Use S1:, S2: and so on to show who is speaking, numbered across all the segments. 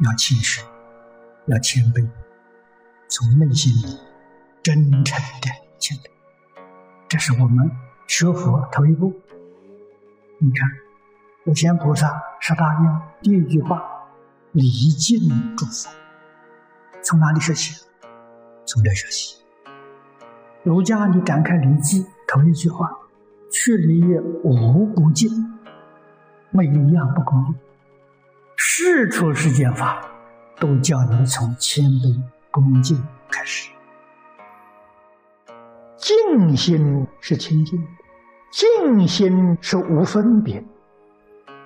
S1: 要谦虚，要谦卑，从内心里真诚的谦卑。这是我们学佛头一步。你看，普贤菩萨十大愿第一句话：礼敬诸佛。从哪里学习？从这学习。儒家你展开《礼记》，头一句话：去礼乐，无不敬。没有一样不恭敬。世出世间法，都叫你从谦卑恭敬开始。静心是清净，静心是无分别。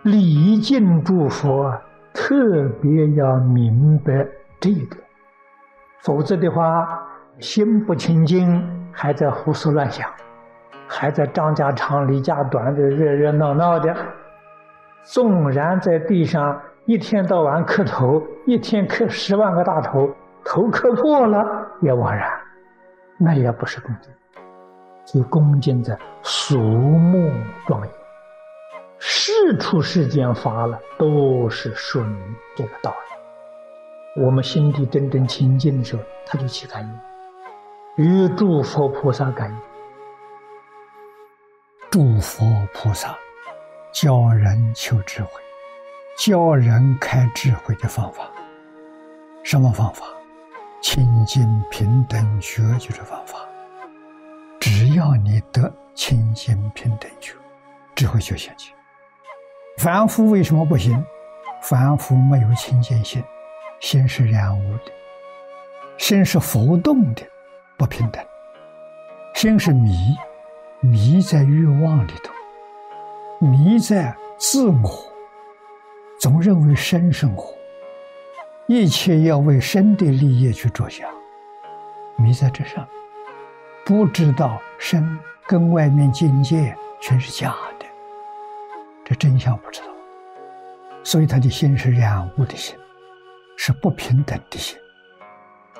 S1: 礼敬诸佛，特别要明白这个，否则的话，心不清净，还在胡思乱想，还在张家长李家短的热热闹闹的。纵然在地上一天到晚磕头，一天磕十万个大头，头磕破了也枉然，那也不是恭敬。就恭敬在肃穆庄严，事出世间法了，都是说明这个道理。我们心地真正清净的时候，他就起感应，与诸佛菩萨感应，诸佛菩萨。教人求智慧，教人开智慧的方法，什么方法？清净平等觉就是方法。只要你得清净平等觉，智慧就现起。凡夫为什么不行？凡夫没有清净心，心是染污的，心是浮动的，不平等。心是迷，迷在欲望里头。迷在自我，总认为生生活，一切要为生的利益去着想，迷在这上，不知道生跟外面境界全是假的，这真相不知道，所以他的心是染污的心，是不平等的心，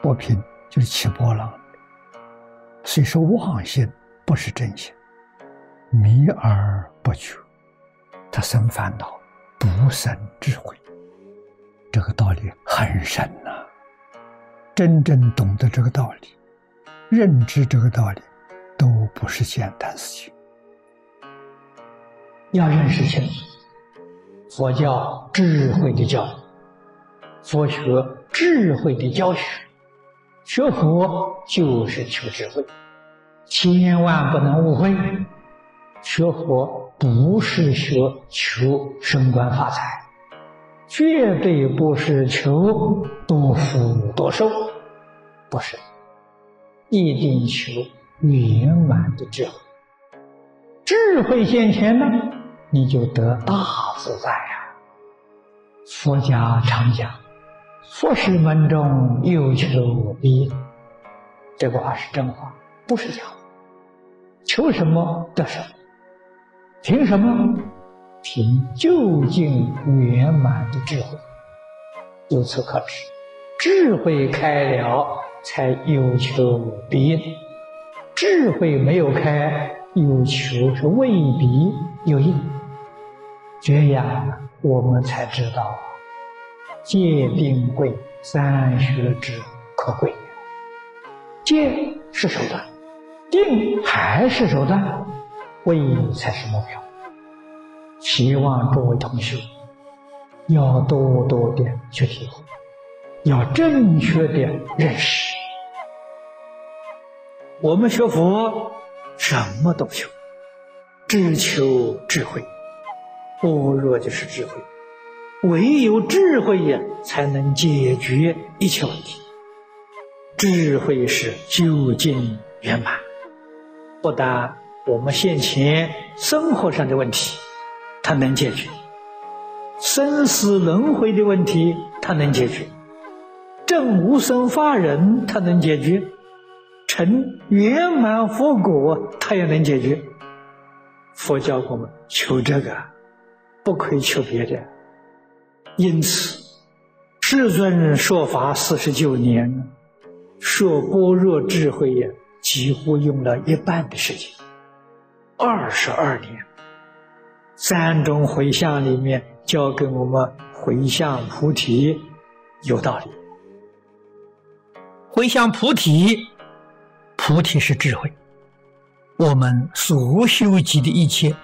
S1: 不平就是起波浪，所以说妄心不是真心，迷而不觉。他生烦恼，不生智慧，这个道理很深呐。真正懂得这个道理，认知这个道理，都不是简单事情。要认识清楚，佛教智慧的教育，佛学智慧的教学，学佛就是求智慧，千万不能误会。学佛不是学求升官发财，绝对不是求多福多寿，不是，一定求圆满的智慧。智慧现前呢，你就得大自在呀。佛家常讲，佛是门中有求必应，这个话是真话，不是假话。求什么得什么。凭什么？凭究竟圆满的智慧。由此可知，智慧开了，才有求必应；智慧没有开，有求是未必有应。这样，我们才知道戒定慧三学之可贵。戒是手段，定还是手段。为才是目标。希望诸位同学要多多的去体会，要正确的认识。我们学佛什么都求，只求智慧。般若就是智慧，唯有智慧呀，才能解决一切问题。智慧是究竟圆满，不但。我们现前生活上的问题，它能解决；生死轮回的问题，它能解决；正无生法忍，它能解决；成圆满佛果，它也能解决。佛教我们求这个，不可以求别的。因此，世尊说法四十九年，说般若智慧呀，几乎用了一半的时间。二十二年，三种回向里面教给我们回向菩提，有道理。
S2: 回向菩提，菩提是智慧。我们所修集的一切，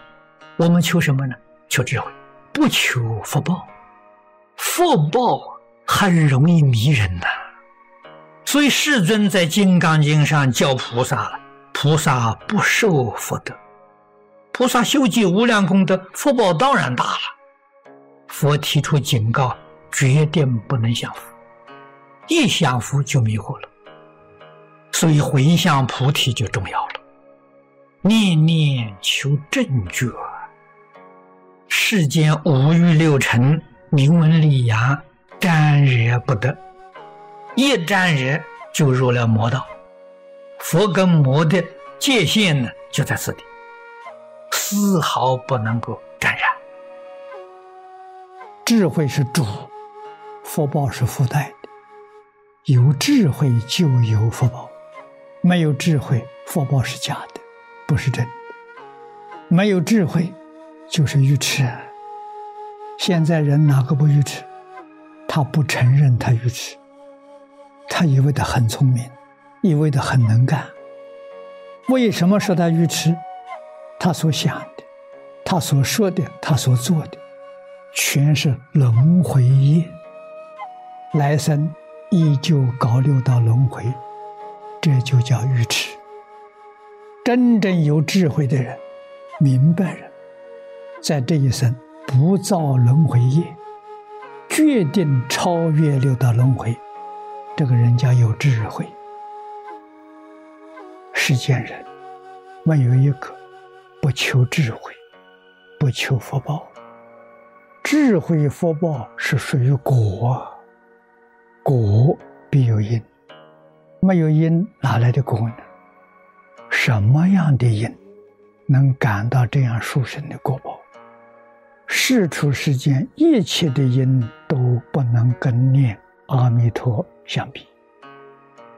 S2: 我们求什么呢？求智慧，不求福报。福报很容易迷人呐。所以世尊在《金刚经》上教菩萨了：菩萨不受福德，菩萨修集无量功德，福报当然大了。佛提出警告，决定不能享福。一享福就迷惑了，所以回向菩提就重要了。念念求正觉，世间五欲六尘、名闻利养，沾惹不得。一沾惹就入了魔道。佛跟魔的界限呢，就在此地，丝毫不能够沾染。
S3: 智慧是主，福报是附带的。有智慧就有福报，没有智慧，福报是假的，不是真的。没有智慧就是愚痴。现在人哪个不愚痴？他不承认他愚痴，他以为他很聪明，以为他很能干。为什么说他愚痴？他所想的，他所说的，他所做的，全是轮回业。来生。依旧搞六道轮回，这就叫愚痴。真正有智慧的人、明白人，在这一生不造轮回业，决定超越六道轮回。这个人家有智慧。世间人没有一个不求智慧、不求福报。智慧福报是属于果。果必有因，没有因哪来的果呢？什么样的因能感到这样殊胜的果报？世出世间一切的因都不能跟念阿弥陀相比。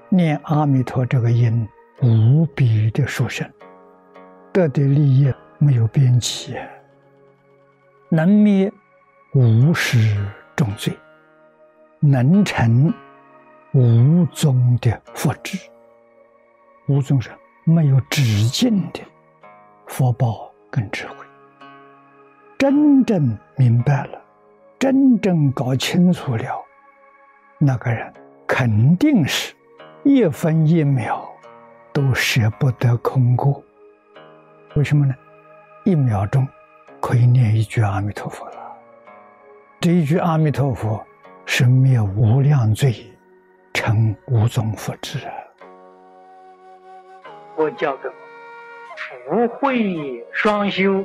S3: 念阿弥陀这个因无比的殊胜，得的利益没有边际，能灭无始重罪。能成无宗的佛智，无宗是没有止境的佛报跟智慧。真正明白了，真正搞清楚了，那个人肯定是一分一秒都舍不得空过。为什么呢？一秒钟可以念一句阿弥陀佛了，这一句阿弥陀佛。是灭无量罪，成无宗佛智！
S1: 我教个福慧双修，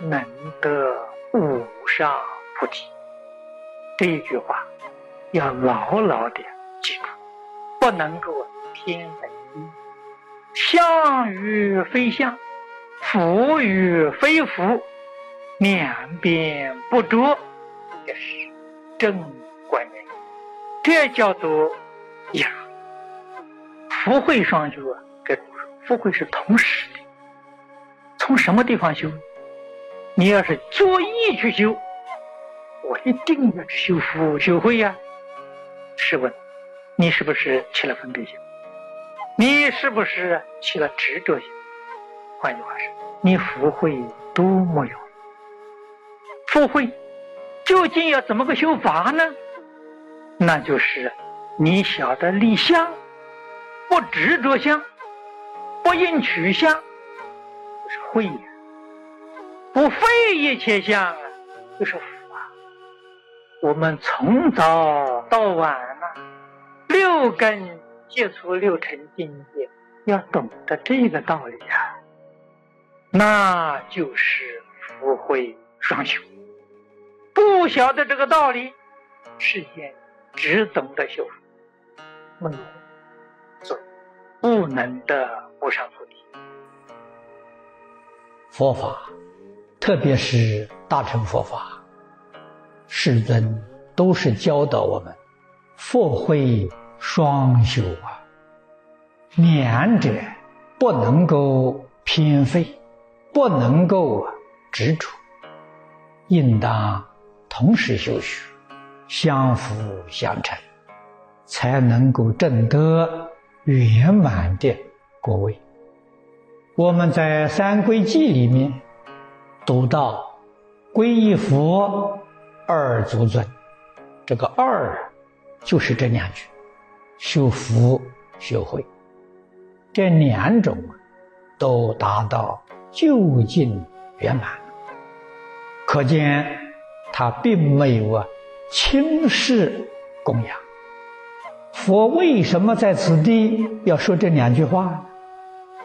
S1: 能得无上菩提。这一句话要牢牢的记住，不能够偏门相与非相，福与非福，两边不着，这是正。观念，这叫做呀，福慧双修啊。这福慧是同时的，从什么地方修？你要是作意去修，我一定要去修福修慧呀。试问，你是不是起了分别心？你是不是起了执着心？换句话说，你福慧都没有。福慧究竟要怎么个修法呢？那就是你晓得立相，不执着相，不应取相，就是慧呀；不废一切相，就是福啊。我们从早到晚啊，六根接触六尘境界，要懂得这个道理啊，那就是福慧双修。不晓得这个道理，世间。只懂得修福，没有做，不能得无上菩提。
S2: 佛法，特别是大乘佛法，世尊都是教导我们福慧双修啊，两者不能够偏废，不能够执着，应当同时修学。
S1: 相辅相成，才能够证得圆满的果位。我们在《三归记》里面读到“皈依佛，二足尊”，这个“二”就是这两句：修福、修慧，这两种都达到究竟圆满。可见他并没有啊轻视供养。佛为什么在此地要说这两句话？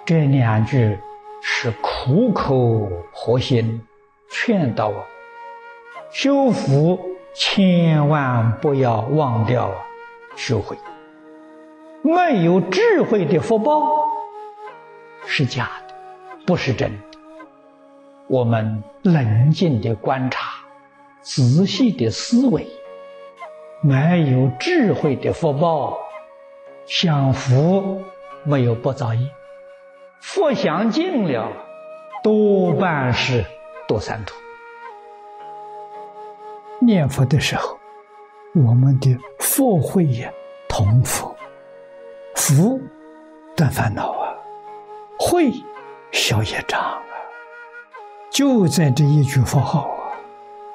S1: 这两句是苦口婆心劝导我：修福千万不要忘掉啊修慧。没有智慧的福报是假的，不是真。我们冷静的观察，仔细的思维，没有智慧的福报，享福没有不造业。福享尽了，多半是堕三途。
S3: 念佛的时候，我们的福慧也同福，福断烦恼啊，慧消业障啊，就在这一句佛号啊，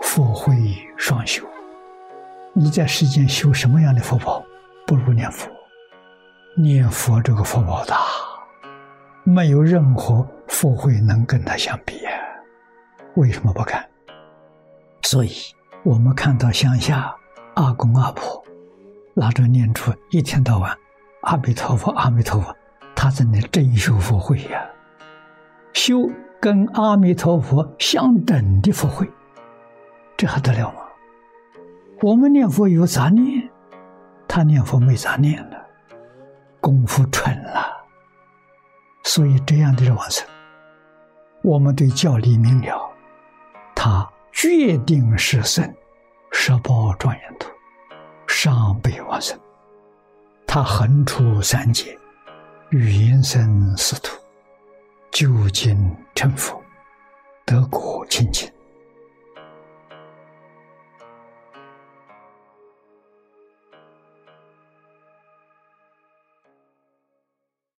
S3: 福慧双修。你在世间修什么样的福报，不如念佛。念佛这个福报大。没有任何福慧能跟他相比啊！为什么不敢？所以我们看到乡下阿公阿婆拿着念珠，一天到晚阿弥陀佛阿弥陀佛，他在那真修福慧呀，修跟阿弥陀佛相等的福慧，这还得了吗？我们念佛有杂念，他念佛没杂念了，功夫纯了。所以，这样的人往生，我们对教理明了，他决定是生十报庄严土，上辈往生，他横出三界，云生四土，究竟成佛，得果清净。